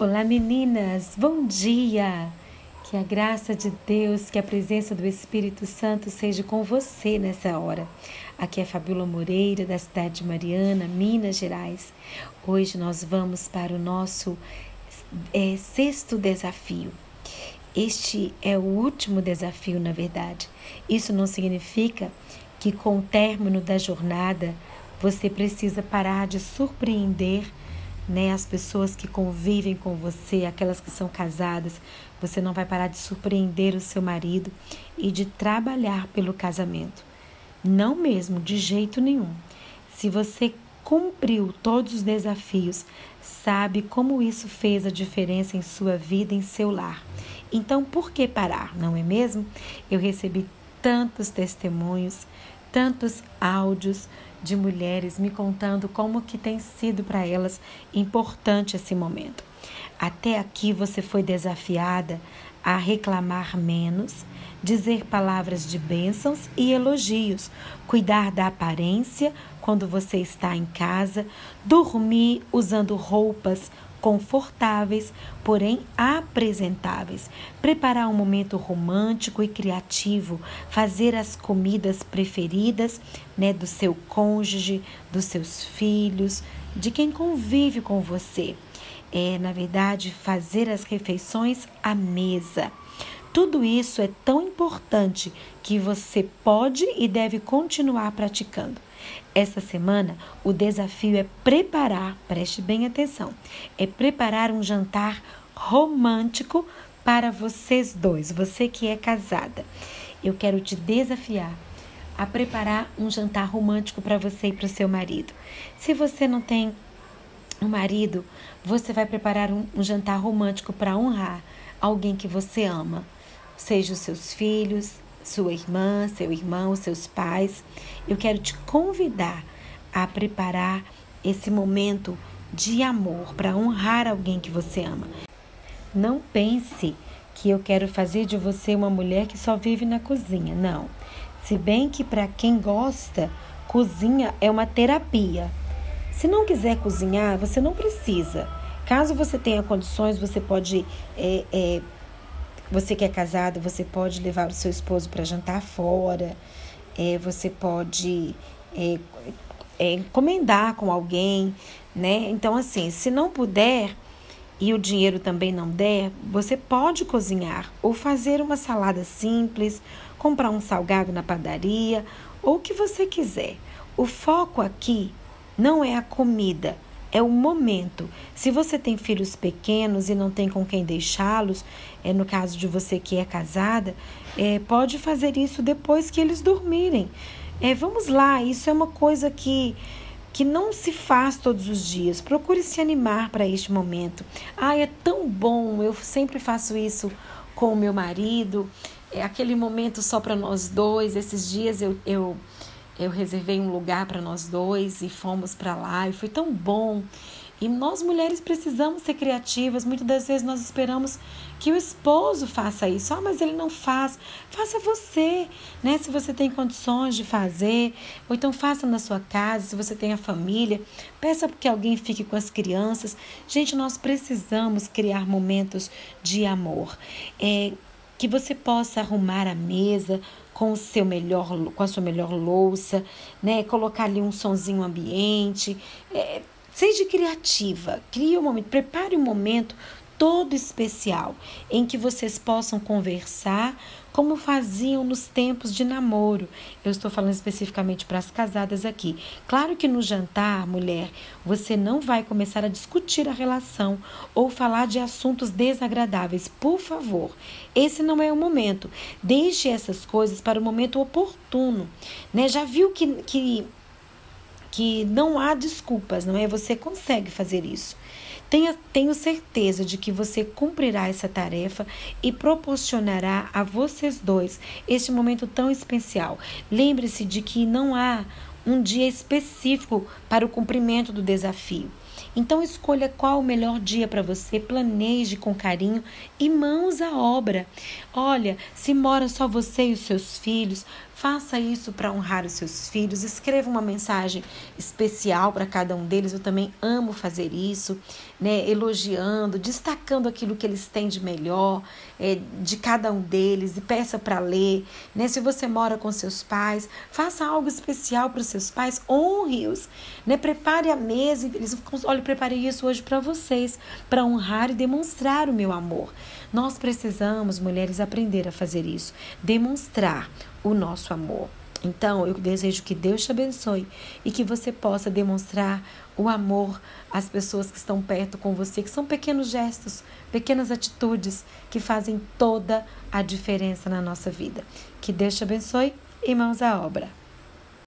Olá meninas, bom dia! Que a graça de Deus, que a presença do Espírito Santo seja com você nessa hora. Aqui é Fabíola Moreira, da cidade de Mariana, Minas Gerais. Hoje nós vamos para o nosso é, sexto desafio. Este é o último desafio, na verdade. Isso não significa que com o término da jornada você precisa parar de surpreender né? As pessoas que convivem com você, aquelas que são casadas, você não vai parar de surpreender o seu marido e de trabalhar pelo casamento. Não mesmo, de jeito nenhum. Se você cumpriu todos os desafios, sabe como isso fez a diferença em sua vida, em seu lar. Então, por que parar, não é mesmo? Eu recebi tantos testemunhos, tantos áudios de mulheres me contando como que tem sido para elas importante esse momento. Até aqui você foi desafiada a reclamar menos, dizer palavras de bênçãos e elogios, cuidar da aparência quando você está em casa, dormir usando roupas confortáveis, porém apresentáveis. Preparar um momento romântico e criativo, fazer as comidas preferidas, né, do seu cônjuge, dos seus filhos, de quem convive com você. É, na verdade, fazer as refeições à mesa. Tudo isso é tão importante que você pode e deve continuar praticando. Essa semana, o desafio é preparar, preste bem atenção, é preparar um jantar romântico para vocês dois, você que é casada. Eu quero te desafiar a preparar um jantar romântico para você e para o seu marido. Se você não tem um marido, você vai preparar um, um jantar romântico para honrar alguém que você ama, seja os seus filhos, sua irmã, seu irmão, seus pais. Eu quero te convidar a preparar esse momento de amor para honrar alguém que você ama. Não pense que eu quero fazer de você uma mulher que só vive na cozinha. Não. Se bem que para quem gosta, cozinha é uma terapia. Se não quiser cozinhar, você não precisa. Caso você tenha condições, você pode é, é, você que é casado, você pode levar o seu esposo para jantar fora, é, você pode é, é, encomendar com alguém, né? Então, assim, se não puder e o dinheiro também não der, você pode cozinhar ou fazer uma salada simples, comprar um salgado na padaria ou o que você quiser. O foco aqui não é a comida é o momento. Se você tem filhos pequenos e não tem com quem deixá-los, é no caso de você que é casada, é, pode fazer isso depois que eles dormirem. É, vamos lá, isso é uma coisa que que não se faz todos os dias. Procure se animar para este momento. Ah, é tão bom, eu sempre faço isso com o meu marido. É aquele momento só para nós dois. Esses dias eu, eu eu reservei um lugar para nós dois e fomos para lá e foi tão bom. E nós mulheres precisamos ser criativas. Muitas das vezes nós esperamos que o esposo faça isso. Ah, mas ele não faz. Faça você, né? Se você tem condições de fazer, ou então faça na sua casa, se você tem a família, peça que alguém fique com as crianças. Gente, nós precisamos criar momentos de amor. É, que você possa arrumar a mesa com o seu melhor, com a sua melhor louça, né? Colocar ali um sonzinho ambiente. É, seja criativa, crie um momento, prepare um momento todo especial em que vocês possam conversar como faziam nos tempos de namoro. Eu estou falando especificamente para as casadas aqui. Claro que no jantar, mulher, você não vai começar a discutir a relação ou falar de assuntos desagradáveis. Por favor, esse não é o momento. Deixe essas coisas para o momento oportuno. Né? Já viu que, que que não há desculpas, não é? Você consegue fazer isso. Tenha, tenho certeza de que você cumprirá essa tarefa e proporcionará a vocês dois este momento tão especial. Lembre-se de que não há um dia específico para o cumprimento do desafio. Então escolha qual o melhor dia para você, planeje com carinho e mãos à obra. Olha, se mora só você e os seus filhos, faça isso para honrar os seus filhos. Escreva uma mensagem especial para cada um deles. Eu também amo fazer isso. né, elogiando, destacando aquilo que eles têm de melhor, é, de cada um deles, e peça para ler. Né? Se você mora com seus pais, faça algo especial para os seus pais, honre-os. Né? Prepare a mesa, eles olha, preparei isso hoje para vocês, para honrar e demonstrar o meu amor. Nós precisamos, mulheres, aprender a fazer isso, demonstrar o nosso amor. Então, eu desejo que Deus te abençoe e que você possa demonstrar o amor às pessoas que estão perto com você, que são pequenos gestos, pequenas atitudes que fazem toda a diferença na nossa vida. Que Deus te abençoe e mãos à obra.